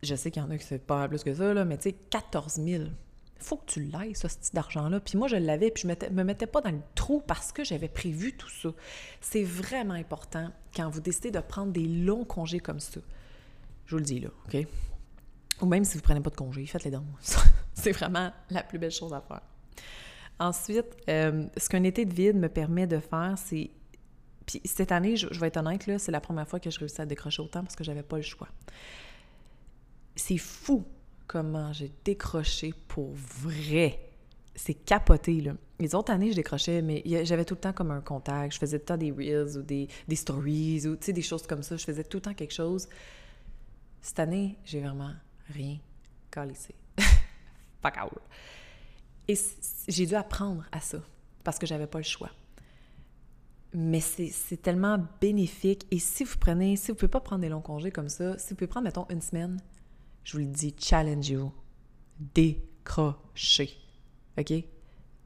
je sais qu'il y en a qui c'est pas plus que ça, là, mais tu sais, 14 000. Faut que tu l'ailles, ça, ce d'argent-là. Puis moi, je l'avais, puis je ne me mettais pas dans le trou parce que j'avais prévu tout ça. C'est vraiment important quand vous décidez de prendre des longs congés comme ça. Je vous le dis là, OK? Ou même si vous ne prenez pas de congés, faites-les dons. c'est vraiment la plus belle chose à faire. Ensuite, euh, ce qu'un été de vide me permet de faire, c'est. Puis cette année, je, vais être honnête, là, c'est la première fois que je réussis à décrocher autant parce que j'avais pas le choix. C'est fou comment j'ai décroché pour vrai. C'est capoté, là. Les autres années, je décrochais, mais j'avais tout le temps comme un contact. Je faisais tout le temps des reels ou des, stories ou, des choses comme ça. Je faisais tout le temps quelque chose. Cette année, j'ai vraiment rien calissé. Fuck out. Et j'ai dû apprendre à ça parce que j'avais pas le choix. Mais c'est tellement bénéfique. Et si vous prenez, si vous pouvez pas prendre des longs congés comme ça, si vous pouvez prendre, mettons, une semaine, je vous le dis, challenge you. Décrochez. OK?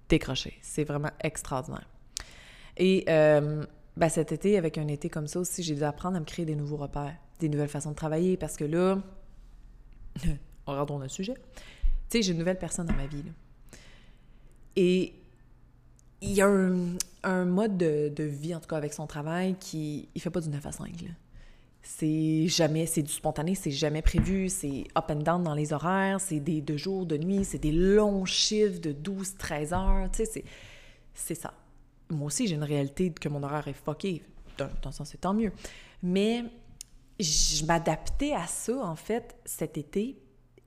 Décrochez. C'est vraiment extraordinaire. Et euh, ben cet été, avec un été comme ça aussi, j'ai dû apprendre à me créer des nouveaux repères, des nouvelles façons de travailler parce que là, on rentre dans le sujet. Tu sais, j'ai une nouvelle personne dans ma vie. Et il y a un, mode de, vie, en tout cas avec son travail, qui il fait pas du 9 à 5. C'est jamais, c'est du spontané, c'est jamais prévu, c'est up and down dans les horaires, c'est des deux jours, de nuit, c'est des longs chiffres de 12, 13 heures, tu sais, c'est ça. Moi aussi, j'ai une réalité que mon horaire est fucké, dans, sens, c'est tant mieux. Mais je m'adaptais à ça, en fait, cet été,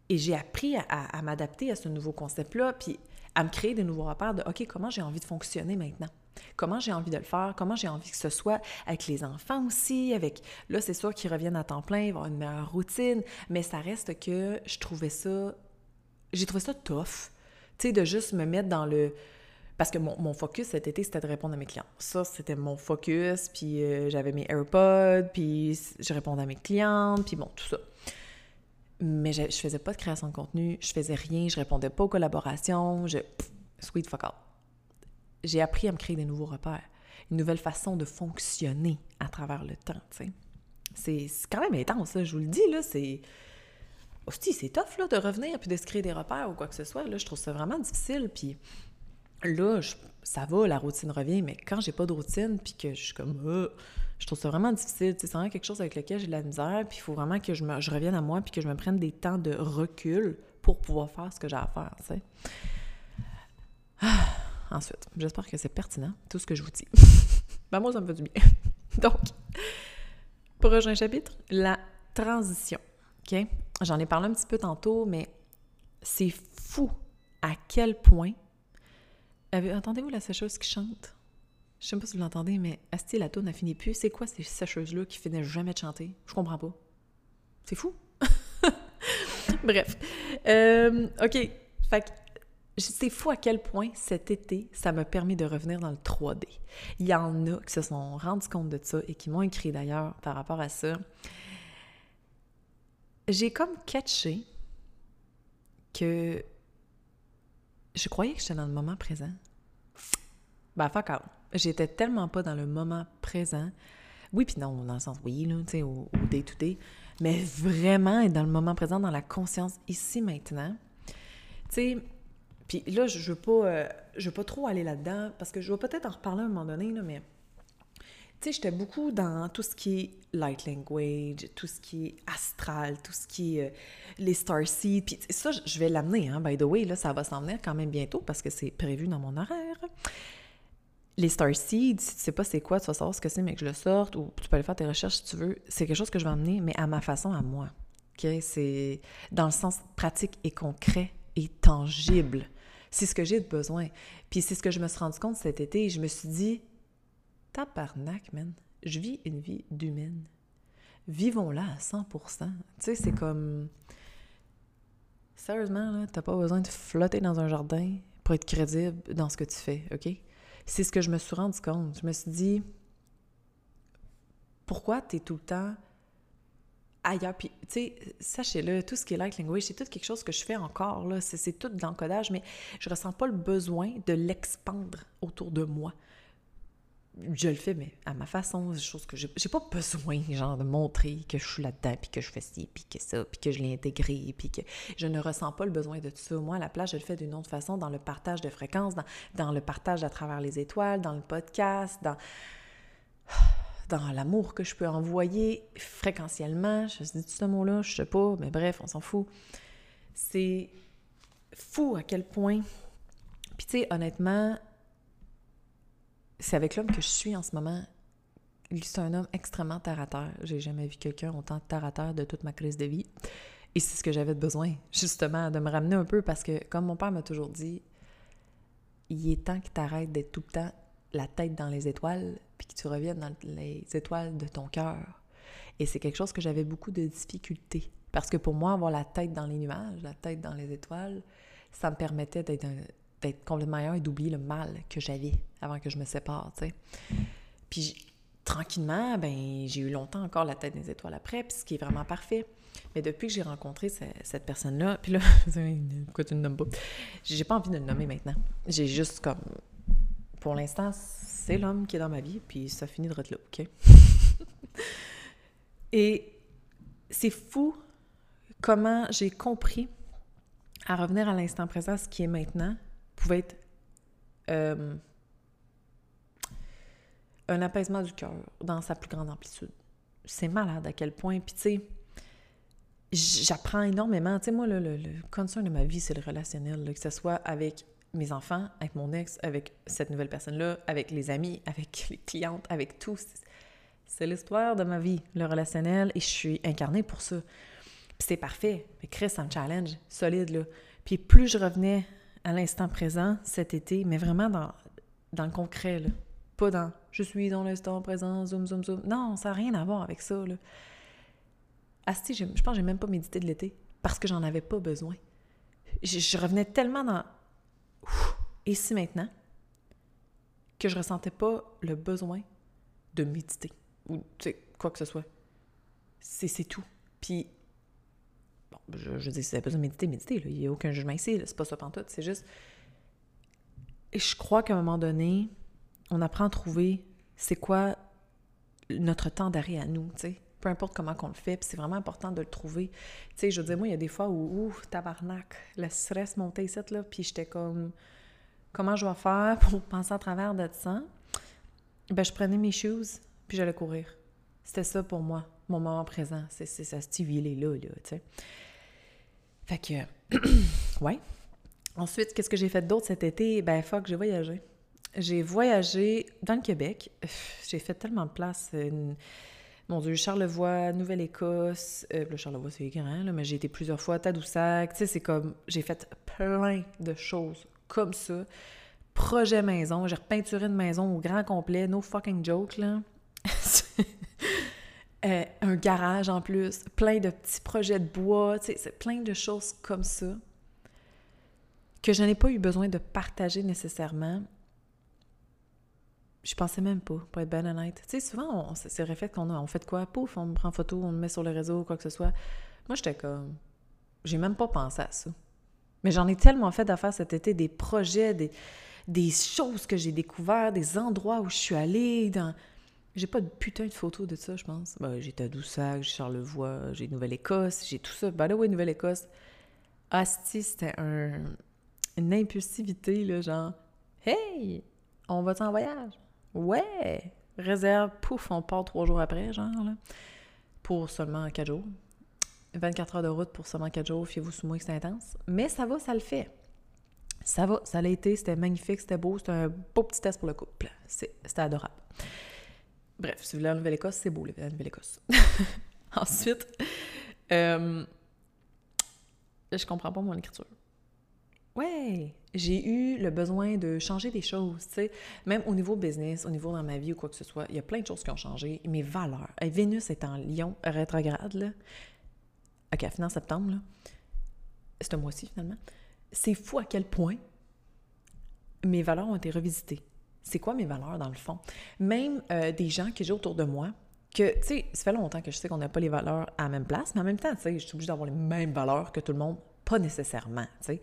et j'ai appris à, à m'adapter à ce nouveau concept-là, puis à me créer de nouveaux repères de OK, comment j'ai envie de fonctionner maintenant? Comment j'ai envie de le faire? Comment j'ai envie que ce soit avec les enfants aussi? Avec là, c'est sûr qu'ils reviennent à temps plein, avoir une meilleure routine, mais ça reste que je trouvais ça. J'ai trouvé ça tough. Tu sais, de juste me mettre dans le. Parce que mon, focus cet été, c'était de répondre à mes clients. Ça, c'était mon focus, puis euh, j'avais mes AirPods, puis je répondais à mes clientes, puis bon, tout ça mais je, je faisais pas de création de contenu, je faisais rien, je répondais pas aux collaborations, je... sweet fuck all. J'ai appris à me créer des nouveaux repères, une nouvelle façon de fonctionner à travers le temps. C'est quand même intense, je vous le dis, là, c'est... Hostie, c'est tough, là, de revenir puis de se créer des repères ou quoi que ce soit, là, je trouve ça vraiment difficile, puis là, ça va, la routine revient, mais quand j'ai pas de routine puis que je suis comme... Euh, je trouve ça vraiment difficile. C'est vraiment quelque chose avec lequel j'ai de la misère. Puis il faut vraiment que je, me, revienne à moi puis que je me prenne des temps de recul pour pouvoir faire ce que j'ai à faire. Ah, ensuite, j'espère que c'est pertinent, tout ce que je vous dis. ben moi, ça me fait du bien. Donc, prochain chapitre, la transition. OK? J'en ai parlé un petit peu tantôt, mais c'est fou à quel point. Entendez-vous la sécheuse qui chante? Je sais pas si vous l'entendez, mais Asti, la n'a fini plus. C'est quoi ces sécheuses-là qui finissent jamais de chanter? Je comprends pas. C'est fou. Bref. Euh, OK. Fait c'est fou à quel point cet été, ça m'a permis de revenir dans le 3D. Il y en a qui se sont rendus compte de ça et qui m'ont écrit d'ailleurs par rapport à ça. J'ai comme catché que je croyais que j'étais dans le moment présent. Ben, fuck out j'étais tellement pas dans le moment présent. Oui, puis non, dans le sens oui, là, tu sais, au day-to-day, mais vraiment être dans le moment présent, dans la conscience ici, maintenant. Tu sais, puis là, je veux pas, euh, je veux pas trop aller là-dedans, parce que je vais peut-être en reparler à un moment donné, là, mais tu sais, j'étais beaucoup dans tout ce qui est light language, tout ce qui est astral, tout ce qui est euh, les star seeds. Puis ça, je vais l'amener, hein, by the way, là, ça va s'en venir quand même bientôt parce que c'est prévu dans mon horaire les star seeds, si tu sais pas c'est quoi, tu vas savoir ce que c'est, mais que je le sorte, ou tu peux aller faire tes recherches si tu veux. C'est quelque chose que je vais emmener, mais à ma façon, à moi. OK? C'est dans le sens pratique et concret et tangible. C'est ce que j'ai de besoin. Puis c'est ce que je me suis rendu compte cet été. Je me suis dit, tabarnak, man. Je vis une vie d'humaine. Vivons-la à 100% Tu sais, c'est comme. Sérieusement, là, t'as pas besoin de flotter dans un jardin pour être crédible dans ce que tu fais, OK? c'est ce que je me suis rendu compte. Je me suis dit, pourquoi tu es tout le temps ailleurs? Puis, tu sais, sachez-le, tout ce qui est light language, c'est tout quelque chose que je fais encore, là. C'est tout de l'encodage, mais je ressens pas le besoin de l'expandre autour de moi. je le fais, mais à ma façon, des choses que j'ai pas besoin, genre, de montrer que je suis là-dedans, puis que je fais ci, puis que ça, puis que je l'ai intégré, puis que je ne ressens pas le besoin de tout ça. Moi, à la place, je le fais d'une autre façon, dans le partage de fréquences, dans, dans le partage à travers les étoiles, dans le podcast, dans dans l'amour que je peux envoyer fréquentiellement. Je dis ce mot-là, je sais pas, mais bref, on s'en fout. C'est fou à quel point. Puis tu sais, honnêtement, c'est avec l'homme que je suis en ce moment. C'est un homme extrêmement terre à terre. J'ai jamais vu quelqu'un autant terre à terre de toute ma crise de vie. Et c'est ce que j'avais besoin, justement, de me ramener un peu parce que, comme mon père m'a toujours dit, il est temps que tu arrêtes d'être tout le temps la tête dans les étoiles, puis que tu reviennes dans les étoiles de ton cœur. Et c'est quelque chose que j'avais beaucoup de difficultés. Parce que pour moi, avoir la tête dans les nuages, la tête dans les étoiles, ça me permettait d'être complètement ailleurs et d'oublier le mal que j'avais avant que je me sépare, tu sais. Puis tranquillement, ben j'ai eu longtemps encore la tête des étoiles après, puis ce qui est vraiment parfait. Mais depuis que j'ai rencontré cette personne-là, puis là, pourquoi tu ne nommes pas? J'ai pas envie de le nommer maintenant. J'ai juste comme... Pour l'instant, c'est l'homme qui est dans ma vie, puis ça finit de là, OK? et c'est fou comment j'ai compris à revenir à l'instant présent, ce qui est maintenant, pouvait être euh, un apaisement du cœur dans sa plus grande amplitude. C'est malade à quel point. Puis tu sais, j'apprends énormément. Tu sais, moi, le, le, concern de ma vie, c'est le relationnel, que ce soit avec mes enfants, avec mon ex, avec cette nouvelle personne-là, avec les amis, avec les clientes, avec tous. C'est l'histoire de ma vie, le relationnel, et je suis incarnée pour ça. Puis c'est parfait. Mais Chris, ça me challenge, solide, là. Puis plus je revenais à l'instant présent cet été, mais vraiment dans, dans le concret, là. Pas dans je suis dans l'instant présent, zoom, zoom, zoom. Non, ça n'a rien à voir avec ça, là. Asti, je, je pense que j'ai même pas médité de l'été parce que j'en avais pas besoin. Je, revenais tellement dans ici maintenant que je ressentais pas le besoin de méditer ou quoi que ce soit. C'est tout. Puis je, je dis, si besoin de méditer, méditer, il n'y a aucun jugement ici, c'est pas ça pantoute, c'est juste... Et je crois qu'à un moment donné, on apprend à trouver c'est quoi notre temps d'arrêt à nous. Peu importe comment qu'on le fait, puis c'est vraiment important de le trouver. Tu sais, je veux dire, moi, il y a des fois où, ouf, tabarnak, le stress montait ici, là, puis j'étais comme, comment je vais faire pour penser à travers de ça? Ben, je prenais mes shoes, puis j'allais courir. C'était ça pour moi, mon moment présent. C'est ça, Stevie, il est là, là, tu sais. Fait que, ouais. Ensuite, qu'est-ce que j'ai fait d'autre cet été? Ben, fuck, j'ai voyagé. J'ai voyagé dans le Québec. J'ai fait tellement de place. Mon Dieu, Charlevoix, Nouvelle-Écosse. Euh, le Charlevoix, c'est grand, mais j'ai été plusieurs fois à Tadoussac. C'est comme. J'ai fait plein de choses comme ça. Projet maison. J'ai repeinturé une maison au grand complet. No fucking joke, là. Euh, un garage en plus, plein de petits projets de bois, c'est plein de choses comme ça que je n'ai pas eu besoin de partager nécessairement. Je pensais même pas, pour être bien honnête. Tu sais, souvent, c'est le réflexe qu'on a. On fait quoi? Pouf, on me prend photo, on me met sur le réseau, quoi que ce soit. Moi, j'étais comme... J'ai même pas pensé à ça. Mais j'en ai tellement fait d'affaires cet été, des projets, des, des choses que j'ai découvertes, des endroits où je suis allée, j'ai pas de putain de photos de ça, je pense. Ben, j'ai Tadoussac, j'ai Charlevoix, j'ai Nouvelle-Écosse, j'ai tout ça. Ben là, oui, Nouvelle-Écosse. Asti, c'était un, une impulsivité, là, genre « Hey, on va-tu en voyage? Ouais! Réserve, pouf, on part trois jours après, genre, là, pour seulement quatre jours. 24 heures de route pour seulement quatre jours, fiez-vous sous moi que c'est intense. Mais ça va, ça le fait. Ça va, ça l'a été, c'était magnifique, c'était beau, c'était un beau petit test pour le couple. C'était adorable. Bref, si vous voulez la Nouvelle-Écosse, c'est beau, la Nouvelle-Écosse. Ensuite, euh, je comprends pas mon écriture. Ouais, j'ai eu le besoin de changer des choses, tu sais. Même au niveau business, au niveau dans ma vie ou quoi que ce soit, il y a plein de choses qui ont changé. Mes valeurs. Vénus est en Lion rétrograde, là. OK, à fin septembre, là. C'est un mois-ci, finalement. C'est fou à quel point mes valeurs ont été revisitées c'est quoi mes valeurs dans le fond? Même euh, des gens que j'ai autour de moi, que, tu sais, ça fait longtemps que je sais qu'on n'a pas les valeurs à la même place, mais en même temps, tu sais, je suis obligée d'avoir les mêmes valeurs que tout le monde, pas nécessairement, tu sais.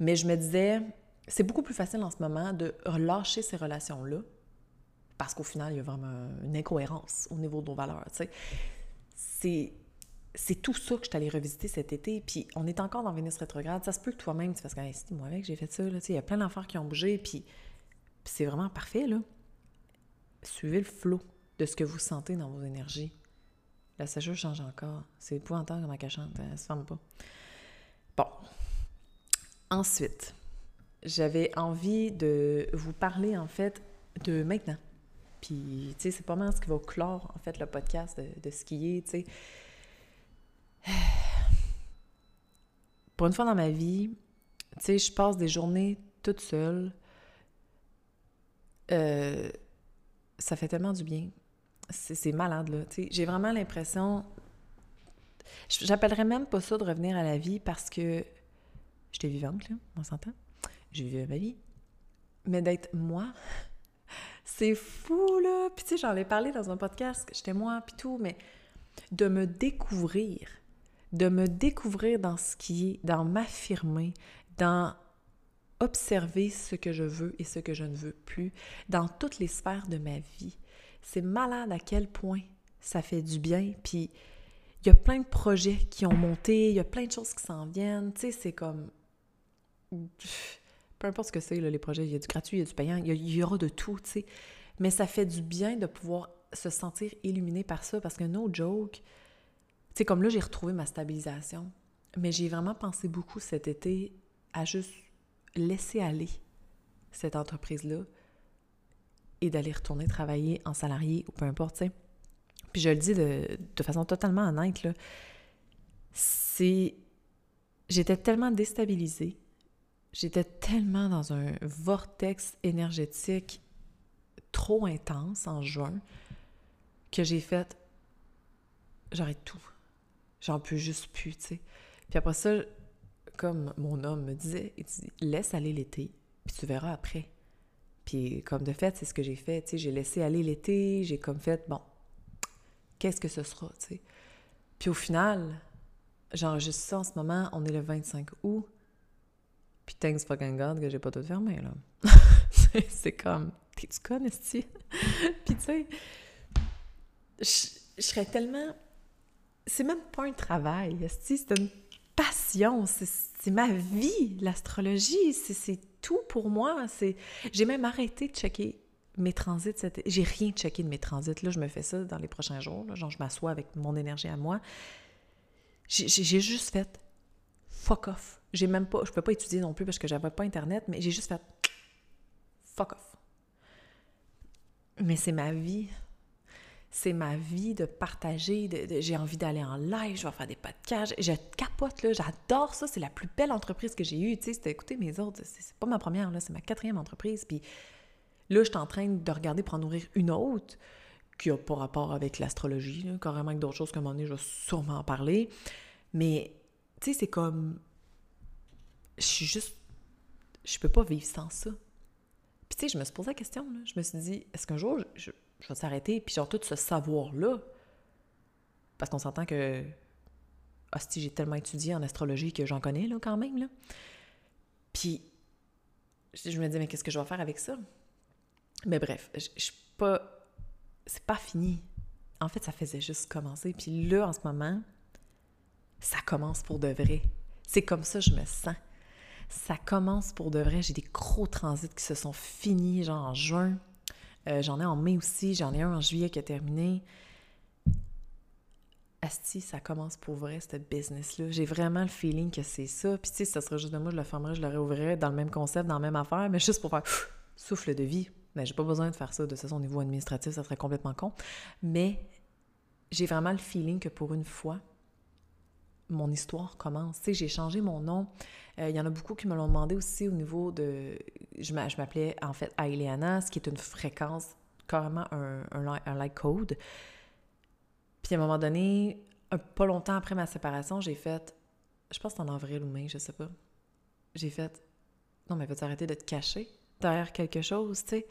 Mais je me disais, c'est beaucoup plus facile en ce moment de relâcher ces relations-là, parce qu'au final, il y a vraiment une incohérence au niveau de nos valeurs. C'est c'est tout ça que je suis allée revisiter cet été. Puis on est encore dans Vénus rétrograde. Ça se peut que toi-même, tu fasses comme c'est moi avec, j'ai fait ça. Il y a plein d'affaires qui ont bougé. Puis, c'est vraiment parfait. là. Suivez le flot de ce que vous sentez dans vos énergies. La sécheuse change encore. C'est épouvantable comme elle chante. Elle se ferme pas. Bon. Ensuite, j'avais envie de vous parler, en fait, de maintenant. Puis, tu sais, c'est pas mal ce qui va clore, en fait, le podcast de, de skier, tu sais Pour une fois dans ma vie, tu sais, je passe des journées toute seule. Euh, ça fait tellement du bien. C'est malade, là. Tu j'ai vraiment l'impression... J'appellerais même pas ça de revenir à la vie parce que j'étais vivante, là, on s'entend. J'ai vécu ma vie. Mais d'être moi, c'est fou, là. Puis tu sais, j'en ai parlé dans un podcast, j'étais moi, puis tout, mais de me découvrir, de me découvrir dans ce qui est, dans m'affirmer, dans observer ce que je veux et ce que je ne veux plus, dans toutes les sphères de ma vie. C'est malade à quel point ça fait du bien. Puis il y a plein de projets qui ont monté, il y a plein de choses qui s'en viennent. Tu sais, c'est comme. Peu importe ce que c'est, les projets, il y a du gratuit, il y a du payant, il y, aura de tout, tu sais. Mais ça fait du bien de pouvoir se sentir illuminé par ça parce que no joke, sais, comme là, j'ai retrouvé ma stabilisation, mais j'ai vraiment pensé beaucoup cet été à juste laisser aller cette entreprise-là et d'aller retourner travailler en salarié ou peu importe, tu sais. Puis je le dis de, de façon totalement honnête, là, c'est... J'étais tellement déstabilisée, j'étais tellement dans un vortex énergétique trop intense en juin que j'ai fait j'arrête tout. J'en peux juste plus, tu sais. Puis après ça, comme mon homme me disait, il dit laisse aller l'été, puis tu verras après. Puis comme de fait, c'est ce que j'ai fait, tu sais, j'ai laissé aller l'été, j'ai comme fait bon, qu'est-ce que ce sera, tu sais. Puis au final, j'enregistre ça en ce moment, on est le 25 août. Puis thanks fucking God que j'ai pas tout fermé, là. c'est comme, t'es-tu connes, Puis tu sais, je serais tellement c'est même pas un travail, c'est une passion, c'est ma vie, l'astrologie, c'est tout pour moi. J'ai même arrêté de checker mes transits. J'ai rien checké de mes transits. Là, je me fais ça dans les prochains jours. Genre, je m'assois avec mon énergie à moi. J'ai juste fait fuck off. J'ai même pas, je peux pas étudier non plus parce que j'avais pas Internet, mais j'ai juste fait fuck off. Mais c'est ma vie. C'est ma vie de partager, de, j'ai envie d'aller en live, je vais faire des podcasts, je capote, là, j'adore ça, c'est la plus belle entreprise que j'ai eue, tu sais, c'était écouter mes autres, c'est pas ma première, là, c'est ma quatrième entreprise, puis là, je suis en train de regarder pour en nourrir une autre, qui a pas rapport avec l'astrologie, carrément avec d'autres choses, comme un moment je vais sûrement en parler, mais, tu sais, c'est comme, je suis juste, je peux pas vivre sans ça. Puis tu sais, je me suis posé la question, là, je me suis dit, est-ce qu'un jour, je je vais s'arrêter. Puis surtout, ce savoir-là, parce qu'on s'entend que, hostie, j'ai tellement étudié en astrologie que j'en connais, là, quand même, là. Puis, je me dis, mais qu'est-ce que je vais faire avec ça? Mais bref, je, je suis pas... C'est pas fini. En fait, ça faisait juste commencer. Puis là, en ce moment, ça commence pour de vrai. C'est comme ça je me sens. Ça commence pour de vrai. J'ai des gros transits qui se sont finis, genre en juin. Euh, j'en ai en mai aussi, j'en ai un en juillet qui a terminé. Asti, ça commence pour vrai, ce business-là. J'ai vraiment le feeling que c'est ça. Puis, tu sais, ça serait juste de moi, je le fermerais, je le réouvrirais dans le même concept, dans la même affaire, mais juste pour faire souffle de vie. Mais j'ai pas besoin de faire ça. De toute façon, au niveau administratif, ça serait complètement con. Mais j'ai vraiment le feeling que pour une fois, mon histoire commence. J'ai changé mon nom. Euh, il y en a beaucoup qui me l'ont demandé aussi au niveau de... Je m'appelais en fait Aileana, ce qui est une fréquence, carrément un, un, code. Puis à un moment donné, pas longtemps après ma séparation, j'ai fait... Je pense que en avril ou mai, je sais pas. J'ai fait... Non, mais vas-tu arrêter de te cacher derrière quelque chose, tu sais?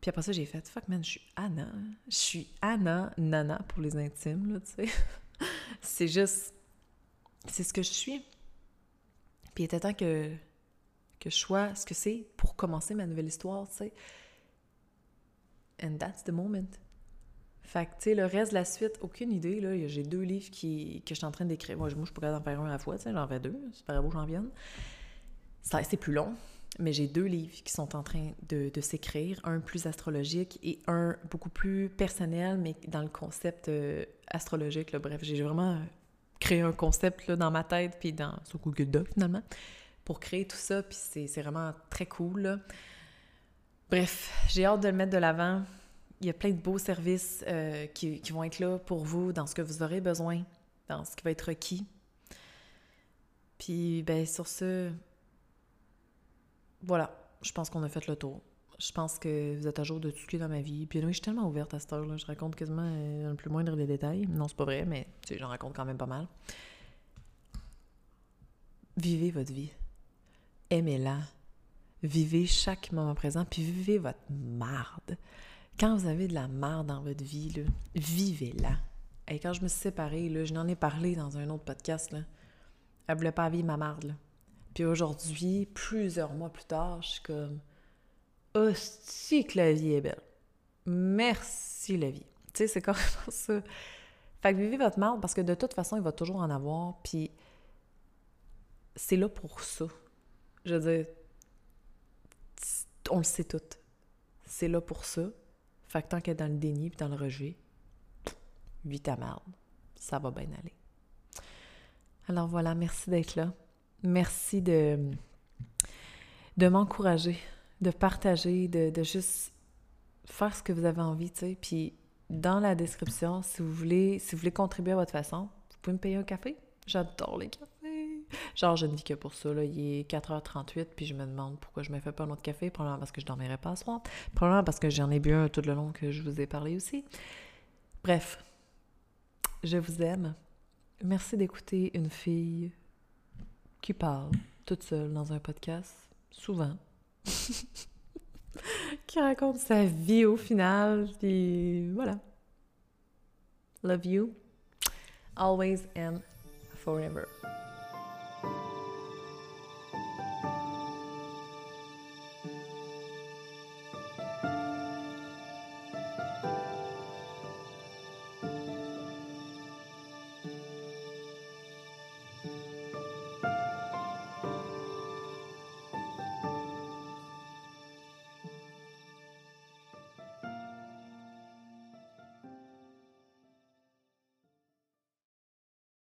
Puis après ça, j'ai fait, fuck man, je suis Anna. Je suis Anna, Nana pour les intimes, là, tu sais. c'est juste c'est ce que je suis. Puis il était temps que, que je sois ce que c'est pour commencer ma nouvelle histoire, tu sais. and that's the moment. Fait que, tu sais, le reste la suite, aucune idée, là. J'ai deux livres qui, que je suis en train d'écrire. Moi, je capable d'en faire un à la fois, tu sais, j'en fais deux. C'est pas beau, j'en vienne. C'est plus long, mais j'ai deux livres qui sont en train de, de s'écrire, un plus astrologique et un beaucoup plus personnel, mais dans le concept euh, astrologique. Là. Bref, j'ai vraiment créé un concept là, dans ma tête, puis dans, sur Google Doc, finalement, pour créer tout ça, puis c'est vraiment très cool. Bref, j'ai hâte de le mettre de l'avant. Il y a plein de beaux services euh, qui, qui, vont être là pour vous dans ce que vous aurez besoin, dans ce qui va être requis. Puis, ben, sur ce, voilà, je pense qu'on a fait le tour. Je pense que vous êtes à jour de tout ce qui est dans ma vie. Puis, oui, je suis tellement ouverte à cette heure-là. Je raconte quasiment euh, le plus moindre des détails. Non, c'est pas vrai, mais j'en raconte quand même pas mal. Vivez votre vie. Aimez-la Vivez chaque moment présent, puis vivez votre marde. Quand vous avez de la marde dans votre vie, vivez-la. Et quand je me suis séparée, là, je n'en ai parlé dans un autre podcast, là. Elle voulait pas vivre ma marde, Puis aujourd'hui, plusieurs mois plus tard, je suis comme « Hostie que la vie est belle! Merci la vie! » Tu sais, c'est carrément ça. Fait que vivez votre marde parce que de toute façon, il va toujours en avoir, puis c'est là pour ça. Je veux dire, on le sait tout. C'est là pour ça. Fait que tant qu'elle est dans le déni puis dans le rejet, vis ta merde. Ça va bien aller. Alors voilà, merci d'être là. Merci de, de m'encourager, de partager, de, de, juste faire ce que vous avez envie, tu sais. Puis dans la description, si vous voulez, si vous voulez contribuer à votre façon, vous pouvez me payer un café. J'adore les cafés. Genre, je ne vis que pour ça. Là. Il est 4h38, puis je me demande pourquoi je me fais pas un autre café. Probablement parce que je dormirai pas à soir. Probablement parce que j'en ai bu un tout le long que je vous ai parlé aussi. Bref, je vous aime. Merci d'écouter une fille qui parle toute seule dans un podcast, souvent. qui raconte sa vie au final, puis voilà. Love you, always and forever.